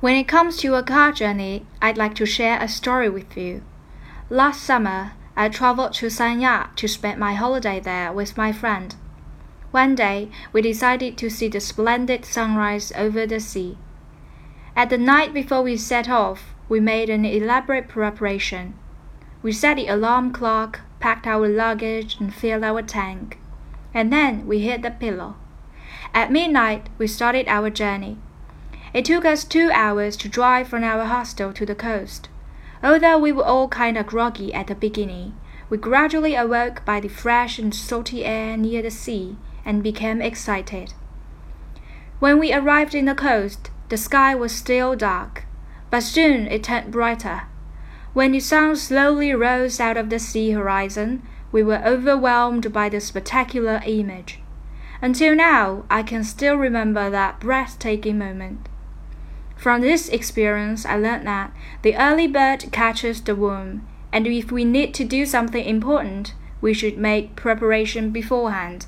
When it comes to a car journey, I'd like to share a story with you. Last summer, I traveled to Sanya to spend my holiday there with my friend. One day, we decided to see the splendid sunrise over the sea. At the night before we set off, we made an elaborate preparation. We set the alarm clock, packed our luggage, and filled our tank. And then we hit the pillow. At midnight, we started our journey. It took us two hours to drive from our hostel to the coast. Although we were all kind of groggy at the beginning, we gradually awoke by the fresh and salty air near the sea and became excited. When we arrived in the coast, the sky was still dark, but soon it turned brighter. When the sun slowly rose out of the sea horizon, we were overwhelmed by the spectacular image. Until now, I can still remember that breathtaking moment. From this experience, I learned that the early bird catches the worm, and if we need to do something important, we should make preparation beforehand.